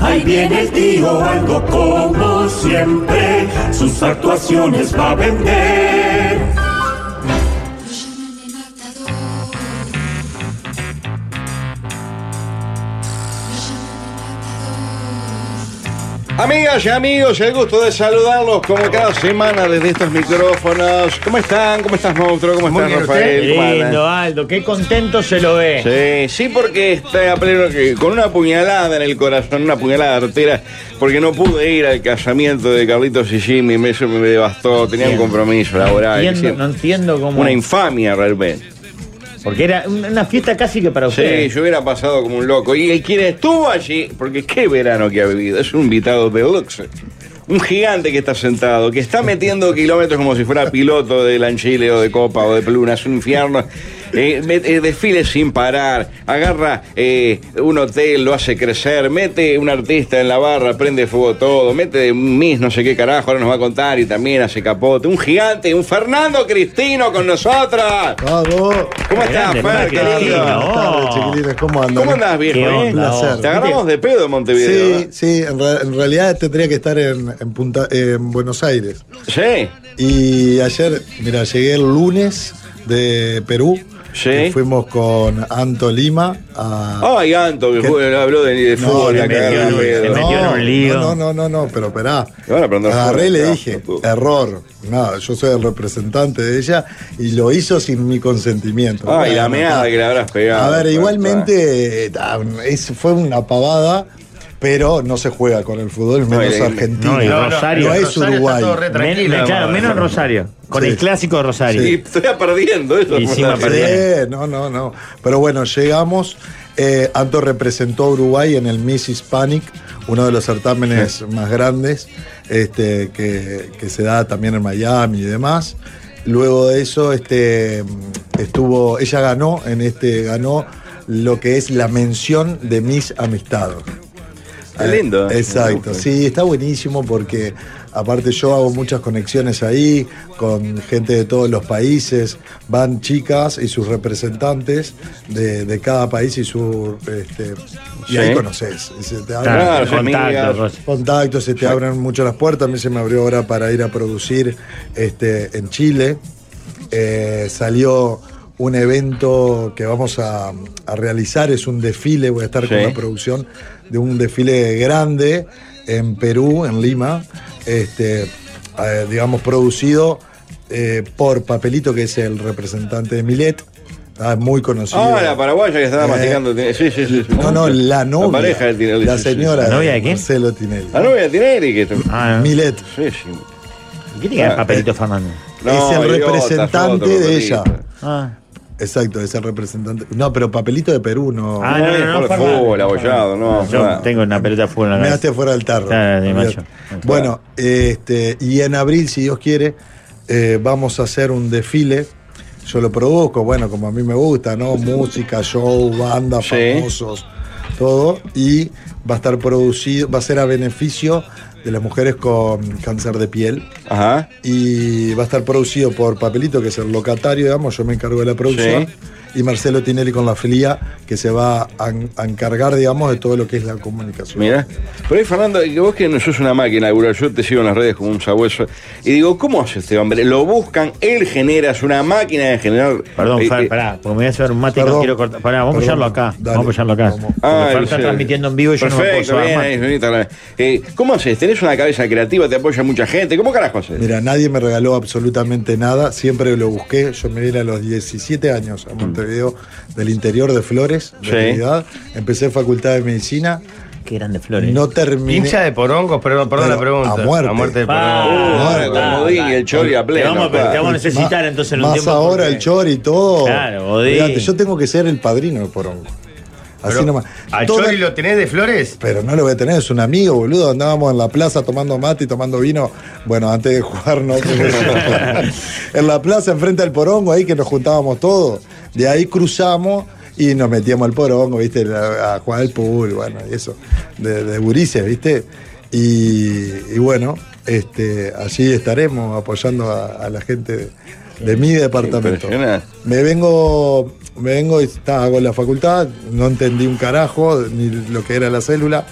Ahí viene el tío algo como siempre, sus actuaciones va a vender. Amigas y amigos, el gusto de saludarlos como cada semana desde estos micrófonos. ¿Cómo están? ¿Cómo estás, monstruo? ¿Cómo Muy estás, bien, Rafael? ¿Cómo andan? Lindo, Aldo, qué contento se lo ve. Sí, sí, porque está a pleno que con una puñalada en el corazón, una puñalada artera, porque no pude ir al casamiento de Carlitos y Jimmy, eso me devastó, tenía un compromiso laboral. Entiendo- no entiendo cómo. Una infamia realmente. Porque era una fiesta casi que para Sí, ustedes. yo hubiera pasado como un loco. Y quien estuvo allí, porque qué verano que ha vivido, es un invitado deluxe. Un gigante que está sentado, que está metiendo kilómetros como si fuera piloto de Lanchile o de Copa o de Pluna, es un infierno. Eh, eh, desfile sin parar, agarra eh, un hotel, lo hace crecer, mete un artista en la barra, prende fuego todo, mete un Miss, no sé qué carajo, ahora nos va a contar y también hace capote. Un gigante, un Fernando Cristino con nosotros. Vamos. ¿Cómo estás, Fer, chiquilines. ¿Cómo andan? ¿Cómo andás, viejo? Qué eh? onda, placer. Te agarramos de pedo en Montevideo. Sí, sí, en, re- en realidad tendría que estar en, en Punta- en Buenos Aires. Sí. Y ayer, mira, llegué el lunes de Perú. Sí. Fuimos con Anto Lima a. Ay, Anto, que habló de, de No, fútbol, la metió en le metió en un lío. No, no, no, no, pero esperá. Agarré y le dije, error. No, yo soy el representante de ella y lo hizo sin mi consentimiento. Ay, la meada que le habrás pegado. A ver, igualmente eh, es- fue una pavada, pero no se juega con el fútbol, No, menos y- Argentina. no, y Rosario- No es Uruguay. Men- claro, menos en Rosario. Con Sí. el clásico de Rosario. Y estoy perdiendo eso. Y. Sí, no, no, no. Pero bueno, llegamos. Eh, Anto representó a Uruguay en el Miss Hispanic, uno de los certámenes más grandes este, que, que se da también en Miami y demás. Luego de eso, este, estuvo, ella ganó en este, ganó lo que es la mención de Miss Amistad. Qué lindo. Eh, Exacto, sí, está buenísimo porque aparte yo hago muchas conexiones ahí con gente de todos los países, van chicas y sus representantes de, de cada país y su este, y Sí. ahí conoces. y se te abren Claro, contactos, se te abren mucho las puertas. A mí se me abrió ahora para ir a producir este, en Chile. Eh, salió un evento que vamos a, a realizar, es un desfile, voy a estar con la producción de un desfile grande en Perú, en Lima, este, eh, digamos, producido eh, por Papelito, que es el representante de Milet, ah, muy conocido. Ah, la paraguaya que estaba Eh, masticando. Sí, sí, sí. sí. No, no, la novia. pareja de Tinelli. La señora. ¿La novia de quién? Marcelo Tinelli. La novia de Tinelli. Que... Ah, no. Milet. Sí, sí. ¿Qué tiene que ver papelito Fernando? No, es el representante de ella. Ah. Exacto, es el representante. No, pero papelito de Perú no. Ah, No, no, no, no, fútbol, abollado, no. Yo tengo una pelota de fútbol en la me daste fuera del tarro. Claro, de macho. Bueno, este, y en abril, si Dios quiere, eh, vamos a hacer un desfile. Yo lo produzco, bueno, como a mí me gusta, ¿no? Música, show, banda, Sí. famosos, todo. Y va a estar producido, va a ser a beneficio de las mujeres con cáncer de piel. Ajá. y va a estar producido por Papelito, que es el locatario, digamos, yo me encargo de la producción, Sí. Y Marcelo Tinelli con la filia, que se va a, a encargar, digamos, de todo lo que es la comunicación. Mira. Pero ahí, Fernando, que vos que no sos una máquina, yo te sigo en las redes como un sabueso. Y digo, ¿cómo hace este hombre? Lo buscan, él genera, es una máquina de generar. Perdón, eh, Fer, eh, pará, porque me voy a hacer un mate y no quiero cortar. Pará, vamos a apoyarlo acá. Dale. Vamos a apoyarlo acá. Ah, Fer está transmitiendo en vivo y yo no me puedo Perfecto, bien, bien, bien. Eh, ¿Cómo haces? ¿Tenés una cabeza creativa? ¿Te apoya mucha gente? ¿Cómo carajo haces? Mira, nadie me regaló absolutamente nada, siempre lo busqué, yo me vine a los 17 años a Montevideo, del interior de Flores, de Sí. realidad. empecé facultad de medicina, Qué grande flores. no terminé... Hincha de porongos, perdón, perdón Pero la pregunta. a muerte. A muerte de porongos. Ah, y el Chori a Te pleno. vamos, te vamos a necesitar entonces en un Más tiempo. ahora porque- el chori y todo. Claro, Godín. Olvídate, yo tengo que ser el padrino de Porongo. Así Pero, nomás. ¿Al Toda- Chori lo tenés de flores? Pero no lo voy a tener, es un amigo, boludo. Andábamos en la plaza tomando mate y tomando vino. Bueno, antes de jugar, no. en la plaza, enfrente al porongo, ahí que nos juntábamos todos. De ahí cruzamos y nos metíamos al porongo, ¿viste? A, a jugar al pool, bueno, y eso. De, de ¿viste? Y, y bueno, este, allí estaremos apoyando a, a la gente de, de mi departamento. Me vengo, me vengo y está, hago la facultad, no entendí un carajo ni lo que era la célula.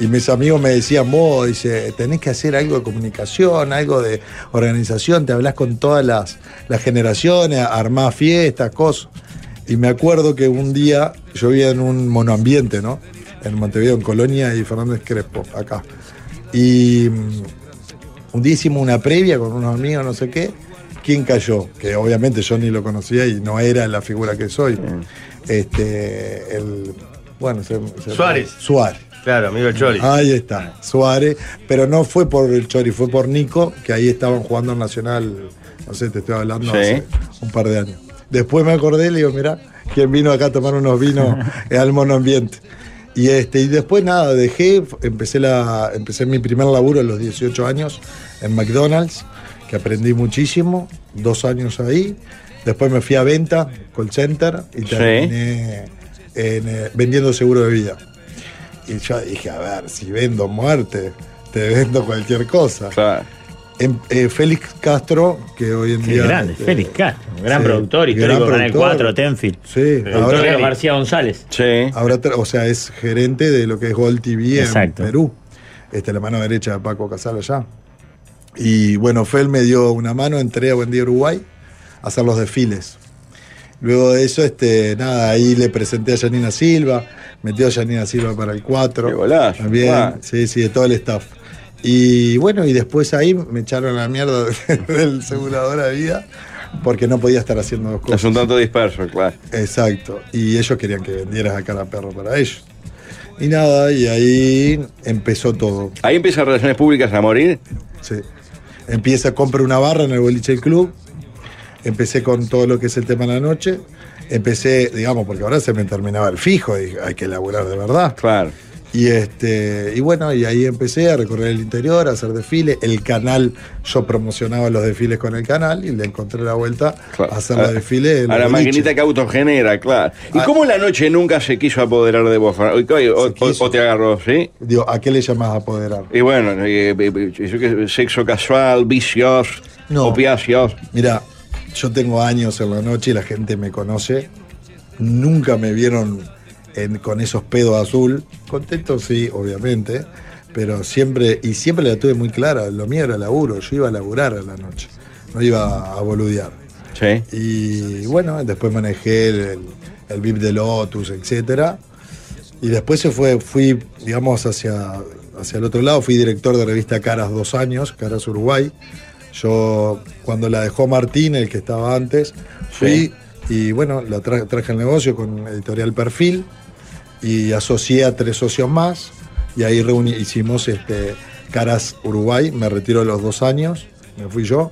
Y mis amigos me decían, vos, dice, tenés que hacer algo de comunicación, algo de organización, te hablas con todas las, las generaciones, armás fiestas, cosas. Y me acuerdo que un día yo vivía en un monoambiente, ¿no? En Montevideo, en Colonia y Fernández Crespo, acá. Y mm, un día hicimos una previa con unos amigos, no sé qué. ¿Quién cayó? Que obviamente yo ni lo conocía y no era la figura que soy. Este, el. Bueno, se- se- Suárez. Suárez. Claro, amigo Chori. Ahí está, Suárez. Pero no fue por el Chori, fue por Nico, que ahí estaban jugando en Nacional, no sé, te estoy hablando Sí. hace un par de años. Después me acordé, le digo, mira, ¿quién vino acá a tomar unos vinos al monoambiente? Y, este, y después nada, dejé, empecé, la, empecé mi primer laburo a los 18 años en McDonald's, que aprendí muchísimo, dos años ahí. Después me fui a venta, call center, y Sí. terminé en, eh, vendiendo seguro de vida. Y yo dije, a ver, si vendo muerte, te vendo cualquier cosa. Claro. En- eh, Félix Castro, que hoy en Qué día. grande, este, Félix Castro, un gran sí, productor, histórico gran de Canal productor. 4, Tenfield. Sí, ahora, de García González. Sí. ahora o sea, es gerente de lo que es Gol TV Exacto. en Perú. Este, la mano derecha de Paco Casal allá. Y bueno, Fel me dio una mano, entré a Buen Día Uruguay a hacer los desfiles. Luego de eso, este, nada, ahí le presenté a Janina Silva, metió a Janina Silva para el 4. Qué golazo, También, sí, sí, de todo el staff. Y bueno, y después ahí me echaron la mierda del segurador de vida porque no podía estar haciendo dos Es cosas. un tanto disperso, claro. Exacto. Y ellos querían que vendieras a cara perro para ellos. Y nada, y ahí empezó todo. Ahí empiezan relaciones públicas a morir. Sí. Empieza, compra una barra en el boliche del club. Empecé con todo lo que es el tema de la noche. Empecé, digamos, porque ahora se me terminaba el fijo y hay que laburar de verdad. Claro. Y este, y bueno, y ahí empecé a recorrer el interior, a hacer desfiles. El canal, yo promocionaba los desfiles con el canal y le encontré la vuelta claro. a hacer los desfiles. en A la maquinita que autogenera, claro. ¿Y Ah. cómo la noche nunca se quiso apoderar de vos? O, o- te agarró, ¿sí? Digo, ¿a qué le llamas apoderar? Y bueno, eh, eh, sexo casual, vicios, No. opiáceos. Mira, yo tengo años en la noche y la gente me conoce. Nunca me vieron en- con esos pedos azul. Contento sí, obviamente. Pero siempre, y siempre la tuve muy clara, lo mío era laburo, yo iba a laburar a la noche, no iba a boludear. Sí. Y bueno, después manejé el, el, el VIP de Lotus, etcétera. Y después se fue, fui, digamos, hacia, hacia el otro lado, fui director de revista Caras dos años, Caras Uruguay. Yo, cuando la dejó Martín, el que estaba antes, fui y bueno, la tra- traje el negocio con Editorial Perfil y asocié a tres socios más y ahí reuni- hicimos este, Caras Uruguay, me retiro a los dos años, me fui yo.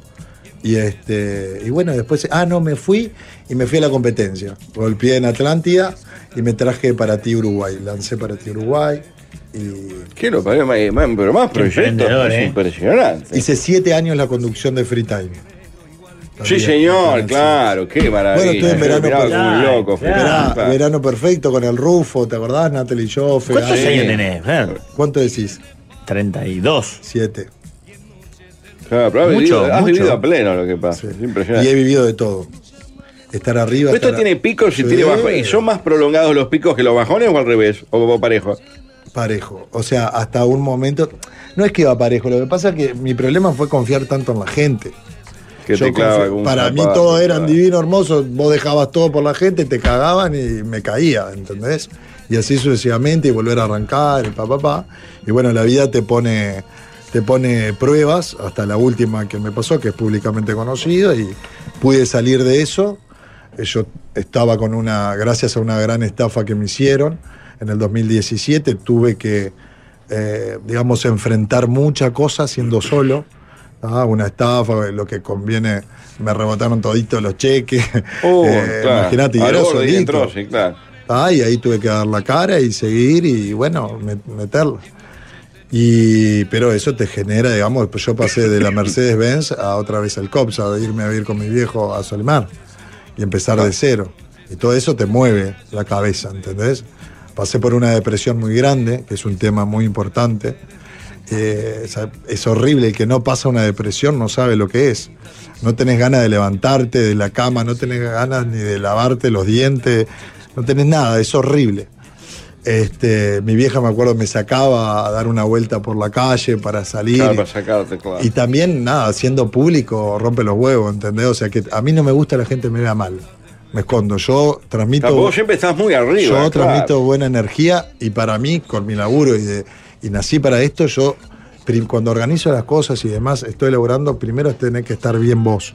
Y este y bueno, después, ah, no, me fui y me fui a la competencia. Golpeé en Atlántida y me traje para ti Uruguay. Lancé para ti Uruguay y ¿Qué lo pagué? Ma- ma- Pero más proyectos, es ¿eh? impresionante. hice siete años la conducción de Free Time. Sí, señor, claro, qué maravilla. Bueno, estuve en verano Mirá, por- como un loco. Verano perfecto con el Rufo, ¿te acordás? Natalie Joffe. ¿Cuántos Sí. años tenés? Fer? ¿Cuánto decís? 32. Siete. Claro, pero has, Mucho, vivido, has mucho. vivido a pleno lo que pasa. Sí. Es Y he impresionante. vivido de todo. Estar arriba. Pero esto estar- tiene picos y Sí. tiene bajos. ¿Y son más prolongados los picos que los bajones o al revés? ¿O, o parejo? Parejo. O sea, hasta un momento. No es que iba parejo, lo que pasa es que mi problema fue confiar tanto en la gente. Que Yo te clava para mí todos eran divinos, hermosos, vos dejabas todo por la gente, te cagaban y me caía, ¿entendés? Y así sucesivamente y volver a arrancar, y pa, pa, pa. Y bueno, la vida te pone, te pone pruebas, hasta la última que me pasó, que es públicamente conocido, y pude salir de eso. Eh, Yo estaba con una, gracias a una gran estafa que me hicieron en el 2017, tuve que, eh, digamos, enfrentar muchas cosas siendo solo. Ah, una estafa, lo que conviene, me rebotaron toditos los cheques. Eh, claro. Imagínate, y Al era solito. entró, sí, claro. Ah, y ahí tuve que dar la cara y seguir y bueno, met- meterla. Y, pero eso te genera, digamos, después yo pasé de la Mercedes-Benz a otra vez el COPSA, de irme a vivir con mi viejo a Solimar y empezar de cero. Y todo eso te mueve la cabeza, ¿entendés? Pasé por una depresión muy grande, que es un tema muy importante. Eh, es horrible, el que no pasa una depresión no sabe lo que es. No tenés ganas de levantarte de la cama, no tenés ganas ni de lavarte los dientes, no tenés nada, es horrible. Este, mi vieja, me acuerdo, me sacaba a dar una vuelta por la calle para salir. Claro, para sacarte, claro. Y también, nada, siendo público, rompe los huevos, ¿entendés? O sea que a mí no me gusta la gente me vea mal. Me escondo. Yo transmito. Claro, vos siempre estás muy arriba. Yo claro. transmito buena energía y para mí, con mi laburo y, de- y nací para esto, yo cuando organizo las cosas y demás, estoy logrando, primero es tener que estar bien vos,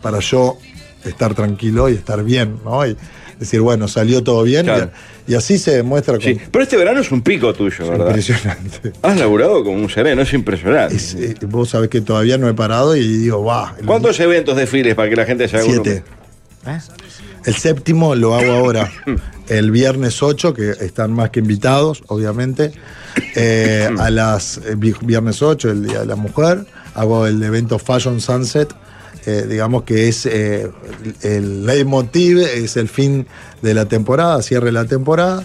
para yo estar tranquilo y estar bien, ¿no? Y decir, bueno, salió todo bien Claro. y, y así se demuestra con Sí, pero este verano es un pico tuyo, ¿verdad? impresionante. Has laburado como un sereno, es impresionante. Es, eh, vos sabés que todavía no he parado y digo, va. el- ¿Cuántos eventos, desfiles para que la gente se haga uno? Siete. El séptimo lo hago ahora, el viernes 8, que están más que invitados, obviamente. Eh, a las eh, vi- viernes 8, el Día de la Mujer, hago el evento Fashion Sunset, eh, digamos que es el leitmotiv, es el fin de la temporada, cierre la temporada.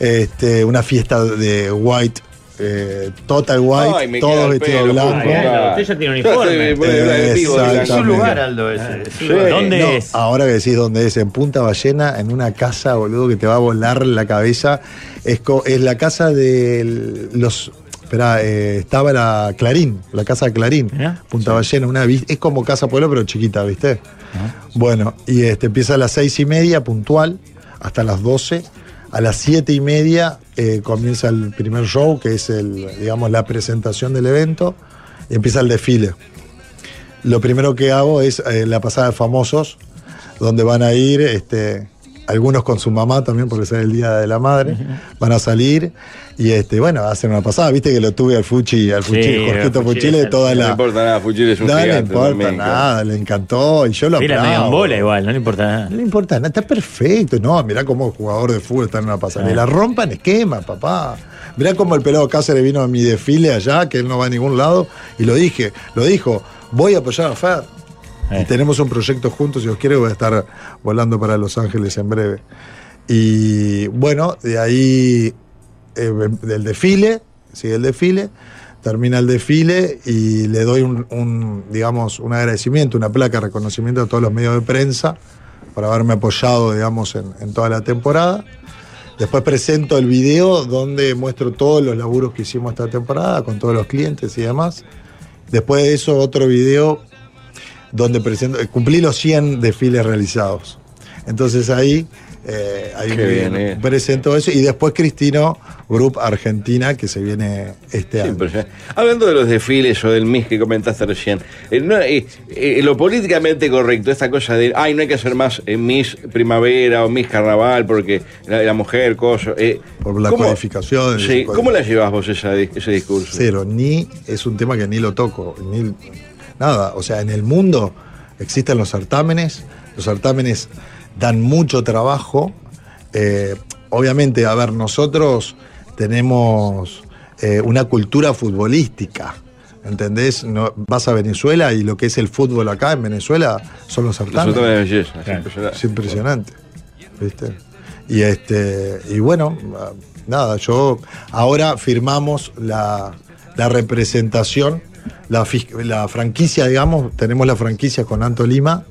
Este, una fiesta de white, eh, total white, Ay, todo vestido pelo, blanco. Claro, usted ya tiene uniforme. Exactamente. Es un lugar, Aldo, ese. Sí. Sí. ¿Dónde No, es? Ahora que decís dónde es, en Punta Ballena, en una casa, boludo, que te va a volar la cabeza. Es, la casa de los. Esperá, eh, estaba la Clarín, la casa de Clarín. Punta Ballena, una es como Casa Pueblo, pero chiquita, ¿viste? Bueno, y este empieza a las seis y media, puntual, hasta las 12. A las siete y media eh, comienza el primer show, que es el, digamos, la presentación del evento, y empieza el desfile. Lo primero que hago es eh, la pasada de famosos, donde van a ir este, algunos con su mamá también, porque es el Día de la Madre, van a salir y este, bueno, hacen una pasada. Viste que lo tuve al Fuchi, al Fuchi, Sí, Jorgito Fuchile, toda No la. le importa nada, Fuchile es un No le importa claro. nada, le encantó y yo lo Sí, la aplaudo. en bola igual, no le importa nada. No le importa nada, está perfecto. No, mirá cómo jugador de fútbol está en una pasarela. Rompan esquema, papá. Mirá cómo el pelado Cáceres vino a mi desfile allá, que él no va a ningún lado, y lo dije, lo dijo, voy a apoyar a Fer. Eh. Y tenemos un proyecto juntos, si os quiere, voy a estar volando para Los Ángeles en breve. Y bueno, de ahí, eh, del desfile, sigue el desfile, termina el desfile y le doy un, un, digamos, un agradecimiento, una placa de reconocimiento a todos los medios de prensa por haberme apoyado, digamos, en, en toda la temporada. Después presento el video donde muestro todos los laburos que hicimos esta temporada con todos los clientes y demás. Después de eso, otro video donde presento, eh, cumplí los 100 desfiles realizados. Entonces ahí, eh, ahí bien, eh. presento eso. Y después Cristino, Group Argentina, que se viene este Sí, año. Hablando de los desfiles o del MIS que comentaste recién, eh, no, eh, lo políticamente correcto, esta cosa de, ay, no hay que hacer más Miss Primavera o Miss Carnaval porque la, la mujer, cosa. Por la ¿cómo- codificación, Sí, ¿cómo la llevas vos esa, ese discurso? Cero, ni es un tema que ni lo toco, ni nada. O sea, en el mundo existen los certámenes, los certámenes dan mucho trabajo. Eh, obviamente, a ver, nosotros tenemos eh, una cultura futbolística. ¿Entendés? No, vas a Venezuela y lo que es el fútbol acá en Venezuela son los Los certámenes. certámenes de belleza, es Claro. impresionante. Es impresionante. ¿Viste? Y este. Y bueno, nada, yo. Ahora firmamos la, la representación, la, franquicia, digamos, tenemos la franquicia con Anto Lima,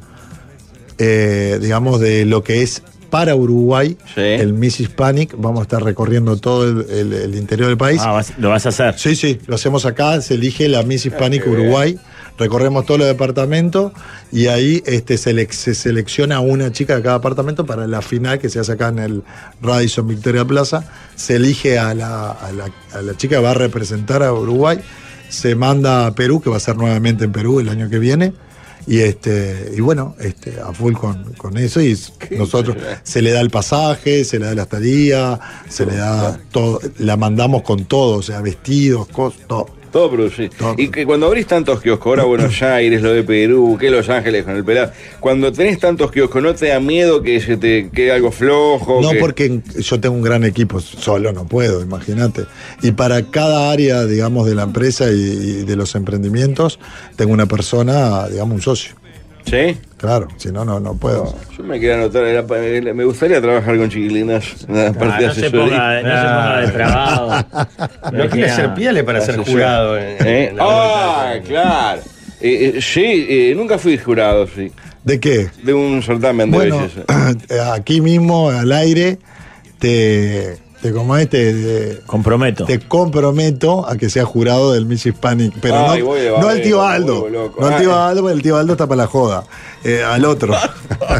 eh, digamos, de lo que es para Uruguay, Sí. el Miss Hispanic. Vamos a estar recorriendo todo el, el- el interior del país. Ah, vas- lo vas a hacer. Sí, sí, lo hacemos acá, se elige la Miss Hispanic qué bien. Uruguay, recorremos todos los departamentos y ahí este, se selecciona una chica de cada departamento para la final que se hace acá en el Radisson Victoria Plaza, se elige a la, a la- a la chica que va a representar a Uruguay, se manda a Perú, que va a ser nuevamente en Perú el año que viene. Y este, y bueno, este, a full con, con eso, y nosotros se le da el pasaje, se le da la estadía, se le da todo, la mandamos con todo, o sea, vestidos, cosas, todo. Todo producido. Todo. Y que cuando abrís tantos kioscos, ahora Buenos Aires, lo de Perú, que Los Ángeles con el pelado, cuando tenés tantos kioscos, ¿no te da miedo que se te quede algo flojo? No, que- porque yo tengo un gran equipo, solo no puedo, imagínate. Y para cada área, digamos, de la empresa y, y de los emprendimientos, tengo una persona, digamos, un socio. ¿Sí? Claro, si no, no, no puedo. Yo me quiero anotar, era pa- me gustaría trabajar con chiquilinas en la Ah, parte de no, se asesoría. ponga, no se ponga depravado. No quiere ser piale para ser Asesor. jurado. en- ¿Eh? en la Ah, vuelta. claro. Eh, eh, sí, eh, nunca fui jurado, sí. ¿De qué? De un certamen de Bueno, belleza. aquí mismo, al aire, te, te como este, te, Comprometo. te comprometo a que sea jurado del Miss Hispanic. Pero Ay, no, no al tío Aldo. No al tío. Aldo, porque el tío Aldo está para la joda. Eh, al otro.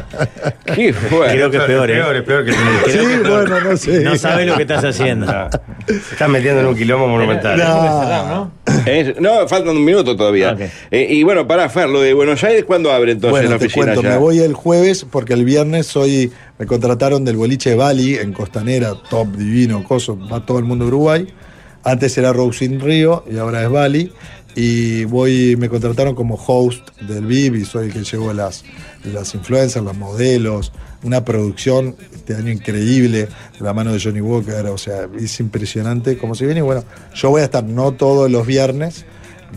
Qué. Creo que es peor, ¿eh? peor, es peor que sí, es peor. bueno, no sé. No sabes lo que estás haciendo. Se están metiendo en un quilombo monumental. No. Faltan un minuto todavía. Eh, y bueno, para Fer, lo de Buenos Aires, ¿cuándo abre entonces Bueno, la te oficina cuento, ya? me voy el jueves porque el viernes soy, me contrataron del boliche de Bali en Costanera, top divino, coso, va todo el mundo a Uruguay. Antes era Rosin Río y ahora es Bali. Y voy, me contrataron como host del VIP y soy el que llevo las, las influencers, los modelos, una producción este año increíble de la mano de Johnny Walker, o sea, es impresionante como se viene. Y bueno, yo voy a estar no todos los viernes,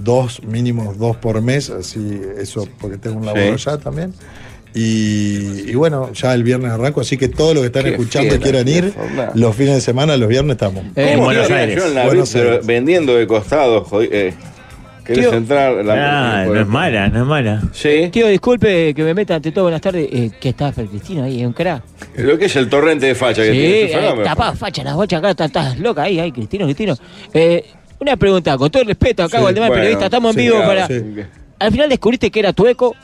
dos, mínimo dos por mes, así eso porque tengo un laburo Sí. ya también. Y, y bueno, ya el viernes arranco, así que todos los que están Qué escuchando y quieran ir, forma. los fines de semana, los viernes estamos. Eh, ¿Cómo Buenos Aires. yo en la Buenos vida, pero Aires. vendiendo de costado, eh, ¿Querés entrar? La- Ah, no es mala, no es mala. Sí. Tío, disculpe que me meta ante todo, buenas tardes. Eh, ¿Qué está Cristina ahí? ¿Es un crack? Lo que es el torrente de facha que Sí, tiene. Es un eh, fenómeno. tapá, facha, las bochas acá, estás, loca ahí, ay, Cristino, Cristino. Eh, una pregunta, con todo el respeto acá Sí, demás bueno, periodista, estamos en sí, vivo claro, para. sí. ¿Al final descubriste que era tueco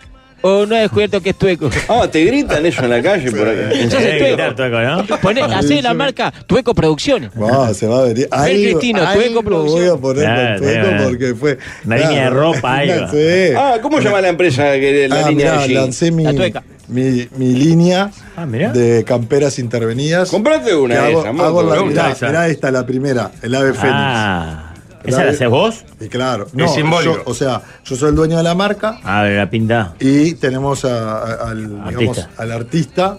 o no has descubierto que es tueco? Ah, te gritan eso en la calle por que tueco. Tueco, ¿no? Poné, hacé la marca Tueco Producciones. Va, se va a venir. Ahí, Cristino, ahí Tueco lo Producción. voy a poner con Tueco claro. porque fue. Una línea de ropa, ahí va. Sí. Ah, ¿cómo llama la empresa que la Ah, línea mirá, de jeans? lancé mi, La tueca. mi, mi línea Ah, de camperas intervenidas. Comprate una de hago, esas, hago la, mirá, mirá esta, la primera, el ave fénix. Ah, ¿esa La de- haces vos? Y claro, no, simbólico. yo- o sea, yo soy el dueño de la marca Ah, la pinta. y tenemos a- a- al, digamos, Artista. al artista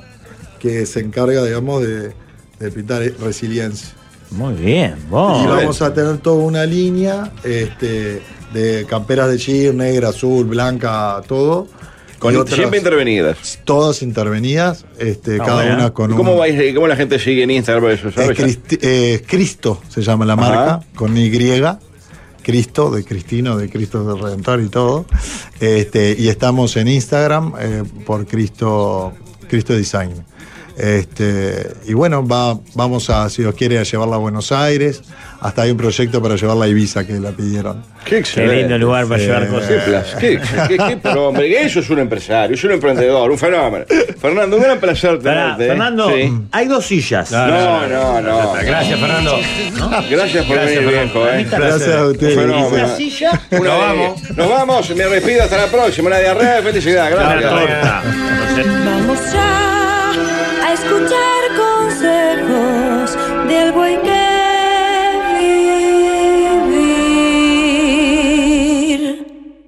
que se encarga, digamos, de, de pintar resiliencia. Muy bien, vos. y vamos a tener toda una línea este, de camperas de jean, negra, azul, blanca, todo. Con, otras siempre intervenidas. todas intervenidas, este, Ah, cada bueno. una con ¿Y un... ¿Cómo, vais- ¿Cómo la gente sigue en Instagram por eso? Es eh, Cristo se llama la Ajá. marca, con Y, Cristo, de Cristino, de Cristo del Redentor y todo. Este, y estamos en Instagram eh, por Cristo, Cristo Design. Este, y bueno, va, vamos a, si Dios quiere, a llevarla a Buenos Aires. Hasta hay un proyecto para llevarla a Ibiza que la pidieron. Qué Qué lindo lugar para llevar Qué, cosas. qué, qué- qué- pero, hombre, eso es un empresario, es un emprendedor, un fenómeno. Fernando, un gran placer tenerte. ¿eh? Fernando, Sí. hay dos sillas. No, no, no. Gracias, Fernando. Gracias por Gracias, venir, Fernando. viejo. ¿eh? Gracias a ustedes. Una silla, Una Nos vamos. Nos vamos, me despido hasta la próxima. Una diarrea de felicidad. Gracias. Vamos ya a escuchar consejos del buen que